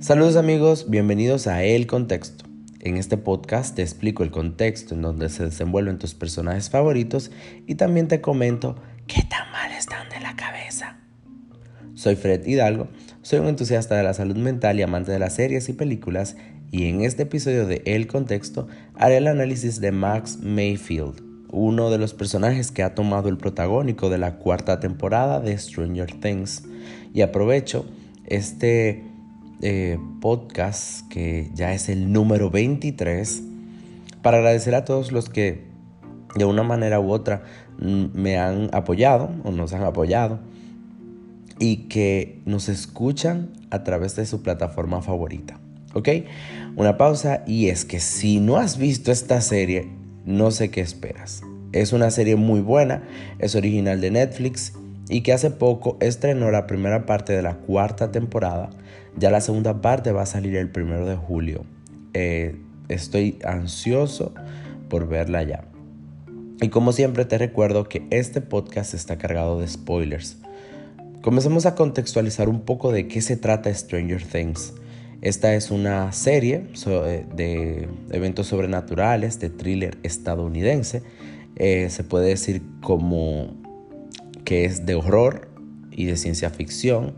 Saludos amigos, bienvenidos a El Contexto. En este podcast te explico el contexto en donde se desenvuelven tus personajes favoritos y también te comento qué tan mal están de la cabeza. Soy Fred Hidalgo, soy un entusiasta de la salud mental y amante de las series y películas y en este episodio de El Contexto haré el análisis de Max Mayfield, uno de los personajes que ha tomado el protagónico de la cuarta temporada de Stranger Things y aprovecho este eh, podcast, que ya es el número 23, para agradecer a todos los que de una manera u otra mm, me han apoyado o nos han apoyado y que nos escuchan a través de su plataforma favorita. ¿Ok? Una pausa y es que si no has visto esta serie, no sé qué esperas. Es una serie muy buena, es original de Netflix y que hace poco estrenó la primera parte de la cuarta temporada. Ya la segunda parte va a salir el primero de julio. Eh, estoy ansioso por verla ya. Y como siempre te recuerdo que este podcast está cargado de spoilers. Comencemos a contextualizar un poco de qué se trata Stranger Things. Esta es una serie eh, de eventos sobrenaturales, de thriller estadounidense. Eh, se puede decir como que es de horror y de ciencia ficción.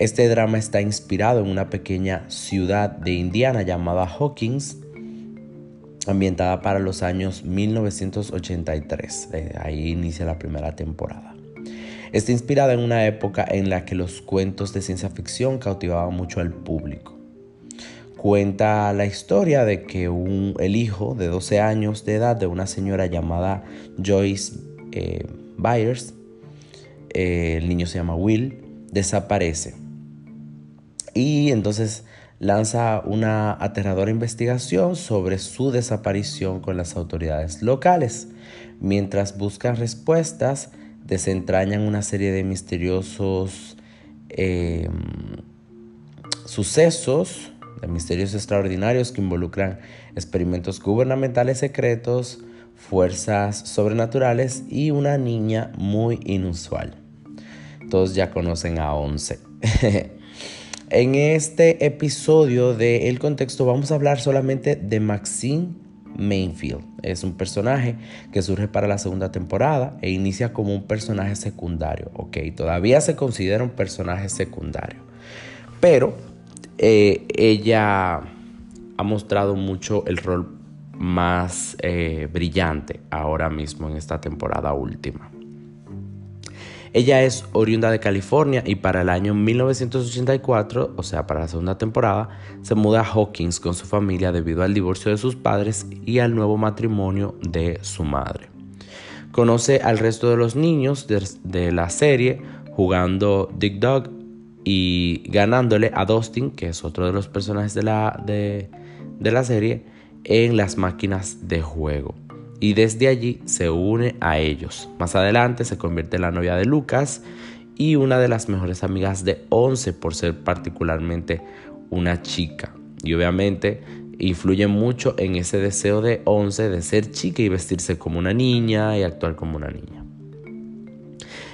Este drama está inspirado en una pequeña ciudad de Indiana llamada Hawkins, ambientada para los años 1983. ahí inicia la primera temporada. Está inspirada en una época en la que los cuentos de ciencia ficción cautivaban mucho al público. Cuenta la historia de que el hijo de 12 años de edad de una señora llamada Joyce eh, Byers eh, el niño se llama Will, desaparece. Y entonces lanza una aterradora investigación sobre su desaparición con las autoridades locales. Mientras buscan respuestas, desentrañan una serie de misteriosos em, sucesos, de misterios extraordinarios que involucran experimentos gubernamentales secretos, fuerzas sobrenaturales y una niña muy inusual todos ya conocen a 11. en este episodio de El Contexto vamos a hablar solamente de Maxine Mainfield. Es un personaje que surge para la segunda temporada e inicia como un personaje secundario. Ok, todavía se considera un personaje secundario. Pero eh, ella ha mostrado mucho el rol más eh, brillante ahora mismo en esta temporada última. Ella es oriunda de California y para el año 1984, o sea, para la segunda temporada, se muda a Hawkins con su familia debido al divorcio de sus padres y al nuevo matrimonio de su madre. Conoce al resto de los niños de, la serie jugando Dick Dog y ganándole a Dustin, que es otro de los personajes de la, de la serie, en las máquinas de juego y desde allí se une a ellos. Más adelante se convierte en la novia de Lucas y una de las mejores amigas de Once por ser particularmente una chica. Y obviamente influye mucho en ese deseo de Once de ser chica y vestirse como una niña y actuar como una niña.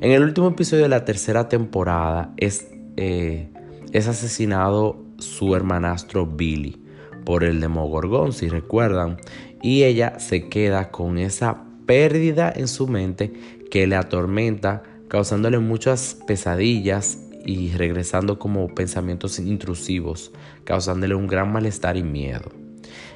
En el último episodio de la tercera temporada es, eh, es asesinado su hermanastro Billy por el Demogorgón, si recuerdan, y ella se queda con esa pérdida en su mente que le atormenta, causándole muchas pesadillas y regresando como pensamientos intrusivos, causándole un gran malestar y miedo.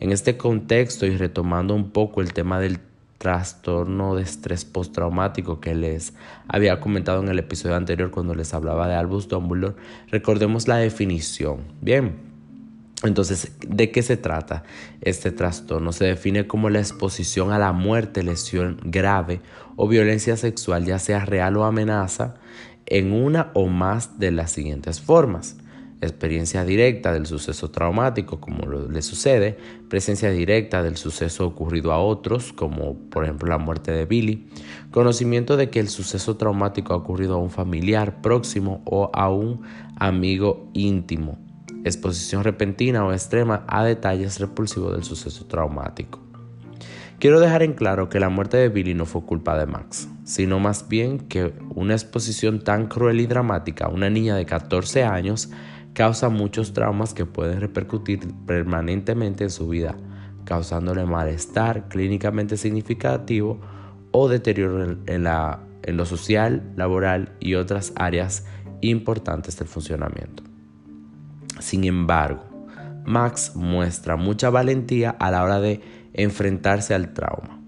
En este contexto y retomando un poco el tema del trastorno de estrés postraumático que les había comentado en el episodio anterior cuando les hablaba de Albus Dumbledore, recordemos la definición. Bien, entonces, ¿de qué se trata este trastorno? Se define como la exposición a la muerte, lesión grave o violencia sexual, ya sea real o amenaza, en una o más de las siguientes formas. Experiencia directa del suceso traumático, como le sucede, presencia directa del suceso ocurrido a otros, como por ejemplo la muerte de Billy, conocimiento de que el suceso traumático ha ocurrido a un familiar próximo o a un amigo íntimo, exposición repentina o extrema a detalles repulsivos del suceso traumático. Quiero dejar en claro que la muerte de Billy no fue culpa de Max, sino más bien que una exposición tan cruel y dramática a una niña de 14 años causa muchos traumas que pueden repercutir permanentemente en su vida, causándole malestar clínicamente significativo o deterioro en, en lo social, laboral y otras áreas importantes del funcionamiento. Sin embargo, Max muestra mucha valentía a la hora de enfrentarse al trauma.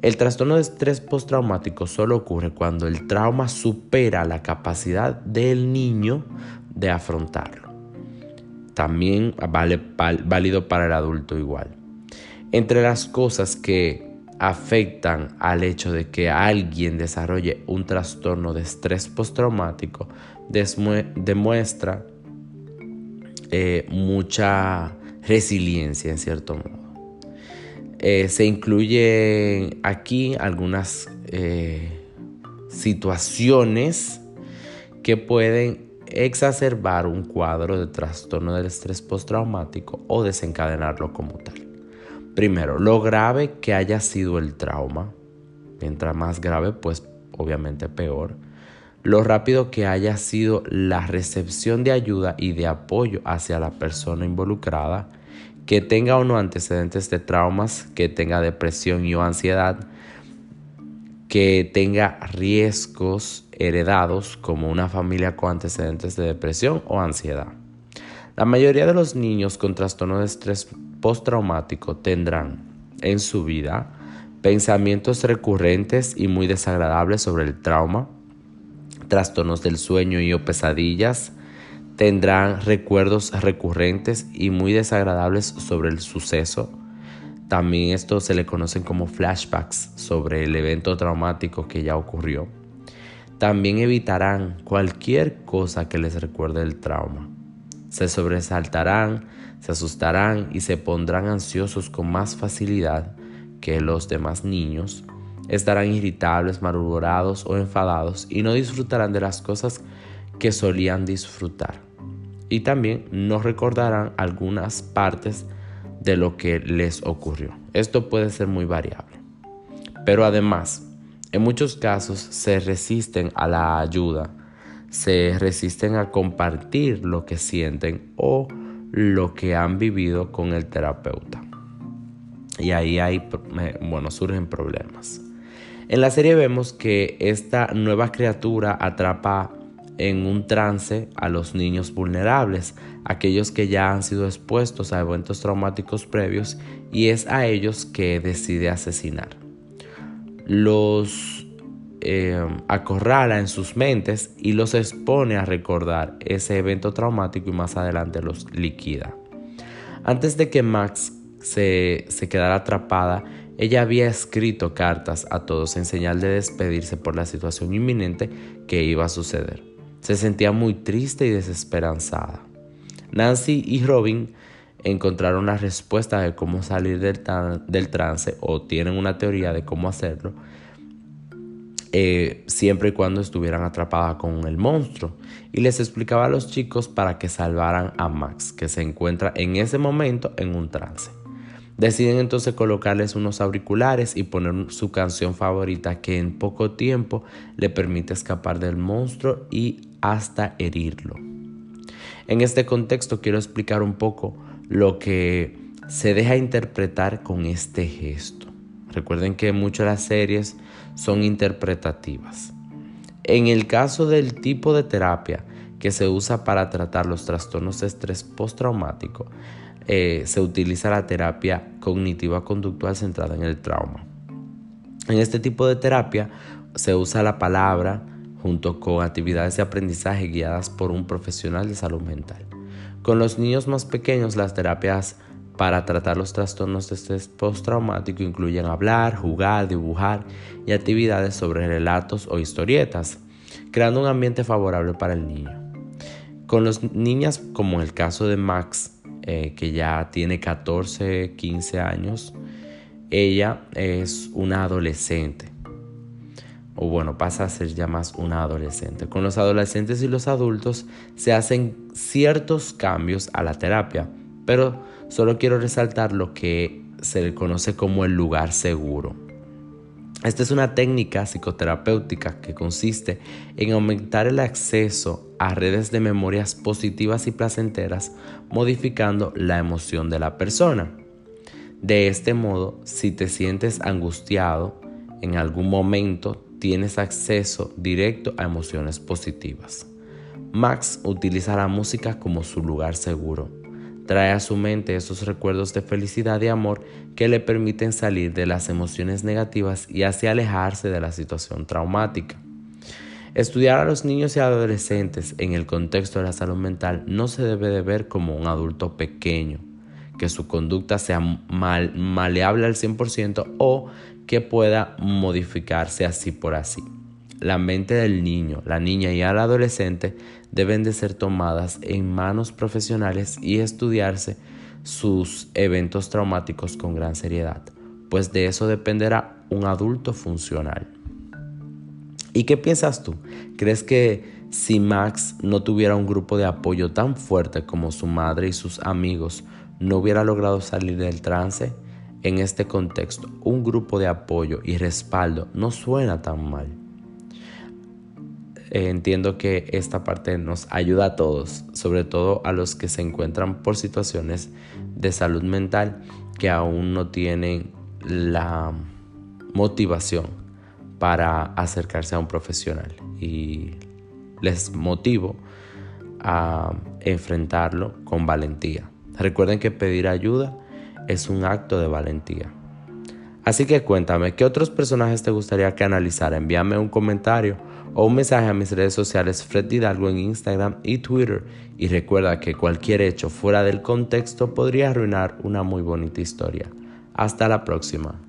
El trastorno de estrés postraumático solo ocurre cuando el trauma supera la capacidad del niño de afrontarlo. También vale válido para el adulto igual. Entre las cosas que afectan al hecho de que alguien desarrolle un trastorno de estrés postraumático demuestra eh, mucha resiliencia en cierto modo. Eh, se incluyen aquí algunas eh, situaciones que pueden exacerbar un cuadro de trastorno del estrés postraumático o desencadenarlo como tal. Primero, lo grave que haya sido el trauma. Mientras más grave, pues obviamente peor lo rápido que haya sido la recepción de ayuda y de apoyo hacia la persona involucrada, que tenga o no antecedentes de traumas, que tenga depresión y o ansiedad, que tenga riesgos heredados como una familia con antecedentes de depresión o ansiedad. La mayoría de los niños con trastorno de estrés postraumático tendrán en su vida pensamientos recurrentes y muy desagradables sobre el trauma, trastornos del sueño y o pesadillas, tendrán recuerdos recurrentes y muy desagradables sobre el suceso. También esto se le conocen como flashbacks sobre el evento traumático que ya ocurrió. También evitarán cualquier cosa que les recuerde el trauma. Se sobresaltarán, se asustarán y se pondrán ansiosos con más facilidad que los demás niños estarán irritables, malhumorados o enfadados y no disfrutarán de las cosas que solían disfrutar. Y también no recordarán algunas partes de lo que les ocurrió. Esto puede ser muy variable. Pero además, en muchos casos se resisten a la ayuda, se resisten a compartir lo que sienten o lo que han vivido con el terapeuta. Y ahí hay, bueno, surgen problemas. En la serie vemos que esta nueva criatura atrapa en un trance a los niños vulnerables, aquellos que ya han sido expuestos a eventos traumáticos previos y es a ellos que decide asesinar. Los eh, acorrala en sus mentes y los expone a recordar ese evento traumático y más adelante los liquida. Antes de que Max se, se quedara atrapada, ella había escrito cartas a todos en señal de despedirse por la situación inminente que iba a suceder. Se sentía muy triste y desesperanzada. Nancy y Robin encontraron la respuesta de cómo salir del, trance o tienen una teoría de cómo hacerlo, eh, siempre y cuando estuvieran atrapadas con el monstruo. Y les explicaba a los chicos para que salvaran a Max, que se encuentra en ese momento en un trance. Deciden entonces colocarles unos auriculares y poner su canción favorita que en poco tiempo le permite escapar del monstruo y hasta herirlo. En este contexto quiero explicar un poco lo que se deja interpretar con este gesto. Recuerden que muchas de las series son interpretativas. En el caso del tipo de terapia que se usa para tratar los trastornos de estrés postraumático, eh, se utiliza la terapia cognitiva conductual centrada en el trauma. En este tipo de terapia se usa la palabra junto con actividades de aprendizaje guiadas por un profesional de salud mental. Con los niños más pequeños, las terapias para tratar los trastornos de estrés postraumático incluyen hablar, jugar, dibujar y actividades sobre relatos o historietas, creando un ambiente favorable para el niño. Con los niñas, como en el caso de Max, eh, que ya tiene 14, 15 años, ella es una adolescente. O bueno, pasa a ser ya más una adolescente. Con los adolescentes y los adultos se hacen ciertos cambios a la terapia, pero solo quiero resaltar lo que se le conoce como el lugar seguro. Esta es una técnica psicoterapéutica que consiste en aumentar el acceso a redes de memorias positivas y placenteras, modificando la emoción de la persona. De este modo, si te sientes angustiado, en algún momento tienes acceso directo a emociones positivas. Max utiliza la música como su lugar seguro trae a su mente esos recuerdos de felicidad y amor que le permiten salir de las emociones negativas y así alejarse de la situación traumática. Estudiar a los niños y adolescentes en el contexto de la salud mental no se debe de ver como un adulto pequeño, que su conducta sea mal, maleable al 100% o que pueda modificarse así por así. La mente del niño, la niña y al adolescente deben de ser tomadas en manos profesionales y estudiarse sus eventos traumáticos con gran seriedad, pues de eso dependerá un adulto funcional. ¿Y qué piensas tú? ¿Crees que si Max no tuviera un grupo de apoyo tan fuerte como su madre y sus amigos, no hubiera logrado salir del trance? En este contexto, un grupo de apoyo y respaldo no suena tan mal. Eh, entiendo que esta parte nos ayuda a todos, sobre todo a los que se encuentran por situaciones de salud mental que aún no tienen la motivación para acercarse a un profesional. Y les motivo a enfrentarlo con valentía. Recuerden que pedir ayuda es un acto de valentía. Así que cuéntame, ¿qué otros personajes te gustaría que analizara? Envíame un comentario o un mensaje a mis redes sociales Fred Hidalgo en Instagram y Twitter. Y recuerda que cualquier hecho fuera del contexto podría arruinar una muy bonita historia. Hasta la próxima.